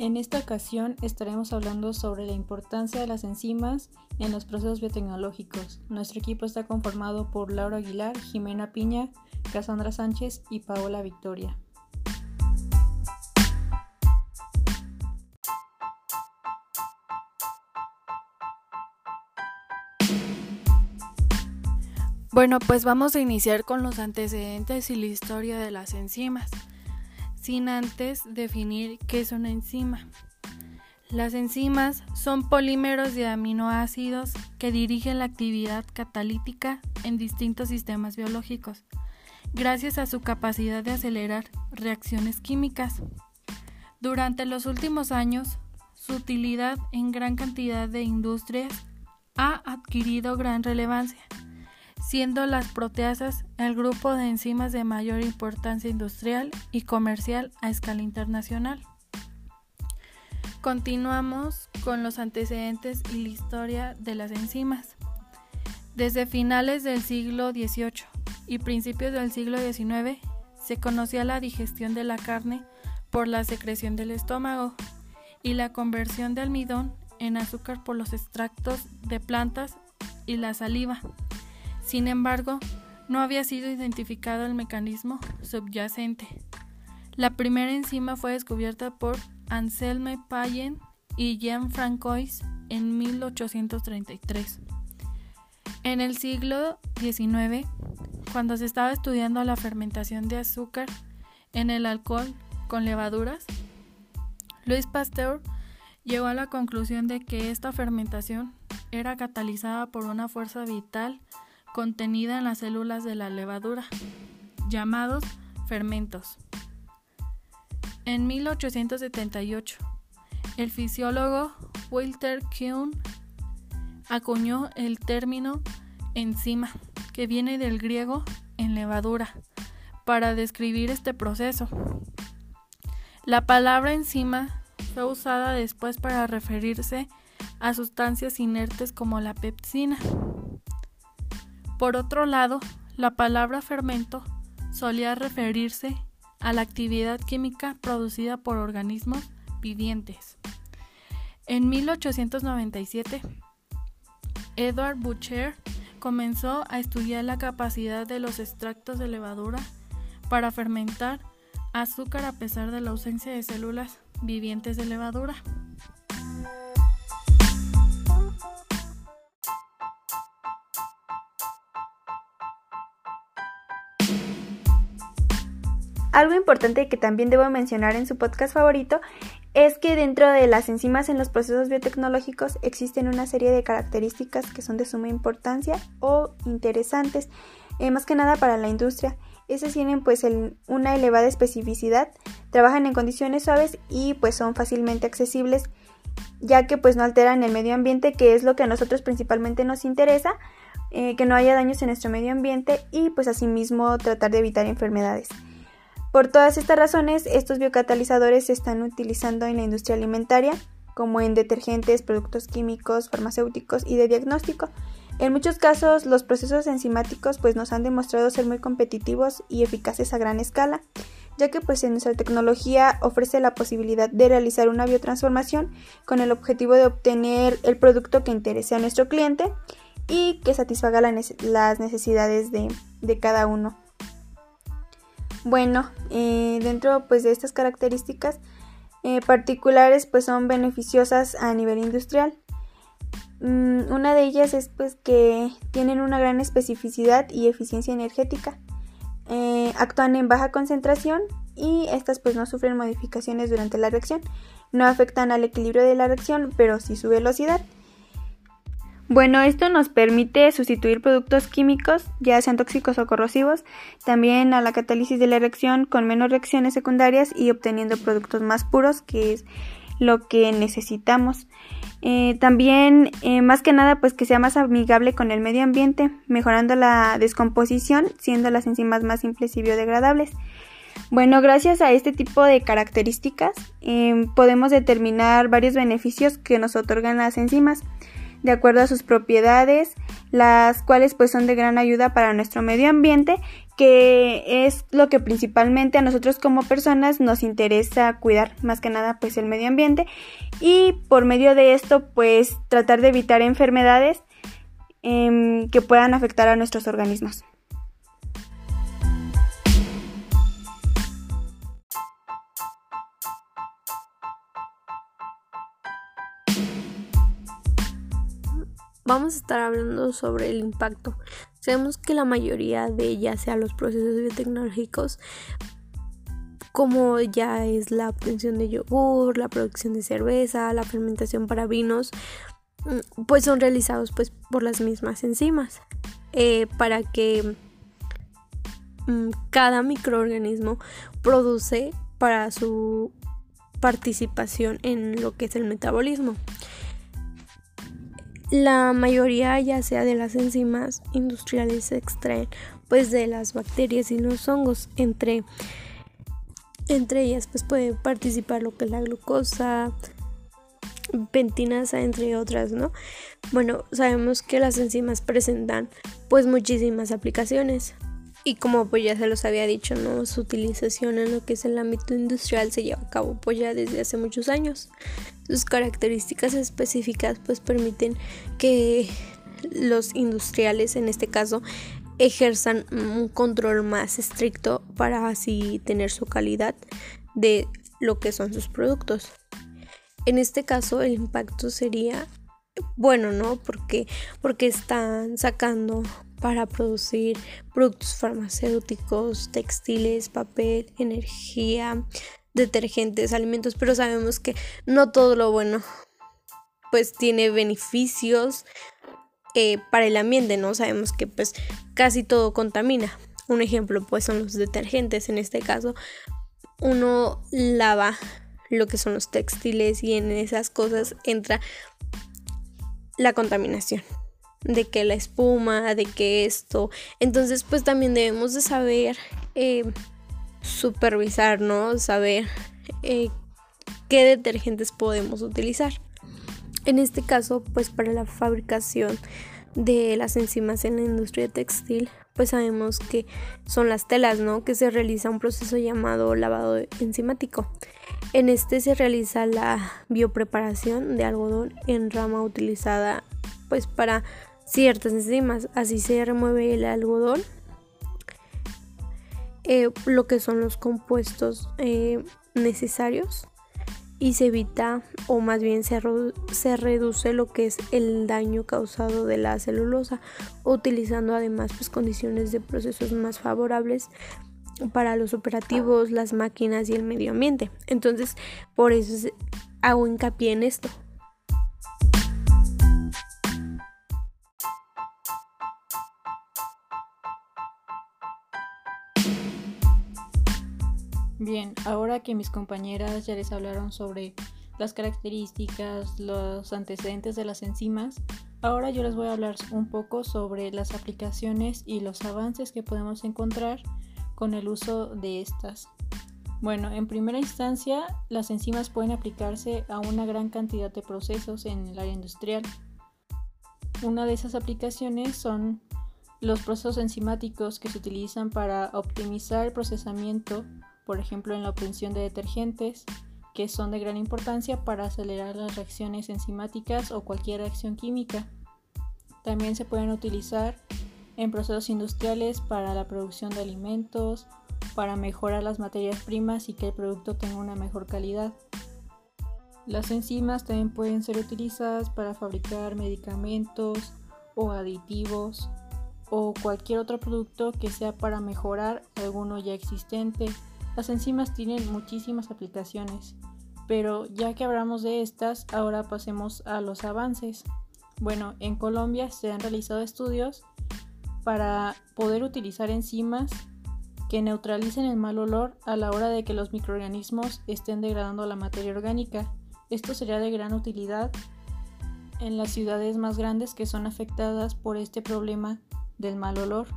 En esta ocasión estaremos hablando sobre la importancia de las enzimas en los procesos biotecnológicos. Nuestro equipo está conformado por Laura Aguilar, Jimena Piña, Cassandra Sánchez y Paola Victoria. Bueno, pues vamos a iniciar con los antecedentes y la historia de las enzimas sin antes definir qué es una enzima. Las enzimas son polímeros de aminoácidos que dirigen la actividad catalítica en distintos sistemas biológicos, gracias a su capacidad de acelerar reacciones químicas. Durante los últimos años, su utilidad en gran cantidad de industrias ha adquirido gran relevancia siendo las proteasas el grupo de enzimas de mayor importancia industrial y comercial a escala internacional. Continuamos con los antecedentes y la historia de las enzimas. Desde finales del siglo XVIII y principios del siglo XIX se conocía la digestión de la carne por la secreción del estómago y la conversión de almidón en azúcar por los extractos de plantas y la saliva. Sin embargo, no había sido identificado el mecanismo subyacente. La primera enzima fue descubierta por Anselme Payen y Jean Francois en 1833. En el siglo XIX, cuando se estaba estudiando la fermentación de azúcar en el alcohol con levaduras, Louis Pasteur llegó a la conclusión de que esta fermentación era catalizada por una fuerza vital contenida en las células de la levadura, llamados fermentos. En 1878, el fisiólogo Walter Kuhn acuñó el término enzima, que viene del griego en levadura, para describir este proceso. La palabra enzima fue usada después para referirse a sustancias inertes como la pepsina. Por otro lado, la palabra fermento solía referirse a la actividad química producida por organismos vivientes. En 1897, Edward Butcher comenzó a estudiar la capacidad de los extractos de levadura para fermentar azúcar a pesar de la ausencia de células vivientes de levadura. Algo importante que también debo mencionar en su podcast favorito es que dentro de las enzimas en los procesos biotecnológicos existen una serie de características que son de suma importancia o interesantes, eh, más que nada para la industria. Esas tienen pues una elevada especificidad, trabajan en condiciones suaves y pues son fácilmente accesibles, ya que pues no alteran el medio ambiente, que es lo que a nosotros principalmente nos interesa, eh, que no haya daños en nuestro medio ambiente y pues asimismo tratar de evitar enfermedades. Por todas estas razones, estos biocatalizadores se están utilizando en la industria alimentaria, como en detergentes, productos químicos, farmacéuticos y de diagnóstico. En muchos casos, los procesos enzimáticos pues, nos han demostrado ser muy competitivos y eficaces a gran escala, ya que pues, nuestra tecnología ofrece la posibilidad de realizar una biotransformación con el objetivo de obtener el producto que interese a nuestro cliente y que satisfaga las necesidades de cada uno. Bueno, eh, dentro pues de estas características eh, particulares pues son beneficiosas a nivel industrial. Mm, una de ellas es pues que tienen una gran especificidad y eficiencia energética. Eh, actúan en baja concentración y estas pues no sufren modificaciones durante la reacción. No afectan al equilibrio de la reacción, pero sí su velocidad. Bueno, esto nos permite sustituir productos químicos, ya sean tóxicos o corrosivos, también a la catálisis de la reacción con menos reacciones secundarias y obteniendo productos más puros, que es lo que necesitamos. Eh, también, eh, más que nada, pues que sea más amigable con el medio ambiente, mejorando la descomposición, siendo las enzimas más simples y biodegradables. Bueno, gracias a este tipo de características, eh, podemos determinar varios beneficios que nos otorgan las enzimas. De acuerdo a sus propiedades, las cuales pues son de gran ayuda para nuestro medio ambiente, que es lo que principalmente a nosotros como personas nos interesa cuidar, más que nada pues el medio ambiente y por medio de esto pues tratar de evitar enfermedades em, que puedan afectar a nuestros organismos. Vamos a estar hablando sobre el impacto. Sabemos que la mayoría de ya sea los procesos biotecnológicos, como ya es la obtención de yogur, la producción de cerveza, la fermentación para vinos, mm, pues son realizados pues por las mismas enzimas eh, para que mm, cada microorganismo produce para su participación en lo que es el metabolismo. La mayoría ya sea de las enzimas industriales se extraen pues de las bacterias y los hongos. Entre, entre ellas pues puede participar lo que es la glucosa, pentinasa entre otras, ¿no? Bueno, sabemos que las enzimas presentan pues muchísimas aplicaciones. Y como pues ya se los había dicho, ¿no? Su utilización en lo que es el ámbito industrial se lleva a cabo pues ya desde hace muchos años. Sus características específicas pues permiten que los industriales en este caso ejerzan un control más estricto para así tener su calidad de lo que son sus productos. En este caso el impacto sería bueno, ¿no? Porque porque están sacando para producir productos farmacéuticos, textiles, papel, energía, detergentes, alimentos, pero sabemos que no todo lo bueno pues tiene beneficios eh, para el ambiente, ¿no? Sabemos que pues casi todo contamina. Un ejemplo pues son los detergentes, en este caso uno lava lo que son los textiles y en esas cosas entra la contaminación de que la espuma, de que esto. Entonces, pues también debemos de saber eh, supervisar, ¿no? Saber eh, qué detergentes podemos utilizar. En este caso, pues para la fabricación de las enzimas en la industria textil, pues sabemos que son las telas, ¿no? Que se realiza un proceso llamado lavado enzimático. En este se realiza la biopreparación de algodón en rama utilizada pues para ciertas enzimas. Así se remueve el algodón, eh, lo que son los compuestos eh, necesarios y se evita o más bien se, se, reduce lo que es el daño causado de la celulosa utilizando además pues, condiciones de procesos más favorables para los operativos, las máquinas y el medio ambiente. Entonces, por eso hago hincapié en esto. Bien, ahora que mis compañeras ya les hablaron sobre las características, los antecedentes de las enzimas, ahora yo les voy a hablar un poco sobre las aplicaciones y los avances que podemos encontrar con el uso de estas. Bueno, en primera instancia, las enzimas pueden aplicarse a una gran cantidad de procesos en el área industrial. Una de esas aplicaciones son los procesos enzimáticos que se utilizan para optimizar el procesamiento por ejemplo en la obtención de detergentes, que son de gran importancia para acelerar las reacciones enzimáticas o cualquier reacción química. También se pueden utilizar en procesos industriales para la producción de alimentos, para mejorar las materias primas y que el producto tenga una mejor calidad. Las enzimas también pueden ser utilizadas para fabricar medicamentos o aditivos o cualquier otro producto que sea para mejorar alguno ya existente las enzimas tienen muchísimas aplicaciones, pero ya que hablamos de estas, ahora pasemos a los avances. Bueno, en Colombia se han realizado estudios para poder utilizar enzimas que neutralicen el mal olor a la hora de que los microorganismos estén degradando la materia orgánica. Esto sería de gran utilidad en las ciudades más grandes que son afectadas por este problema del mal olor.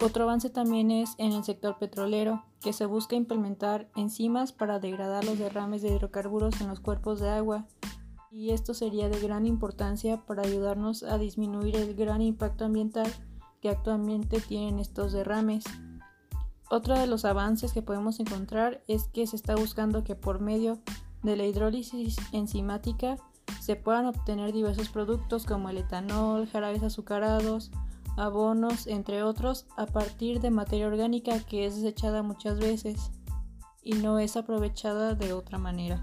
Otro avance también es en el sector petrolero, que se busca implementar enzimas para degradar los derrames de hidrocarburos en los cuerpos de agua y esto sería de gran importancia para ayudarnos a disminuir el gran impacto ambiental que actualmente tienen estos derrames. Otro de los avances que podemos encontrar es que se está buscando que por medio de la hidrólisis enzimática se puedan obtener diversos productos como el etanol, jarabes azucarados, abonos, entre otros, a partir de materia orgánica que es desechada muchas veces y no es aprovechada de otra manera.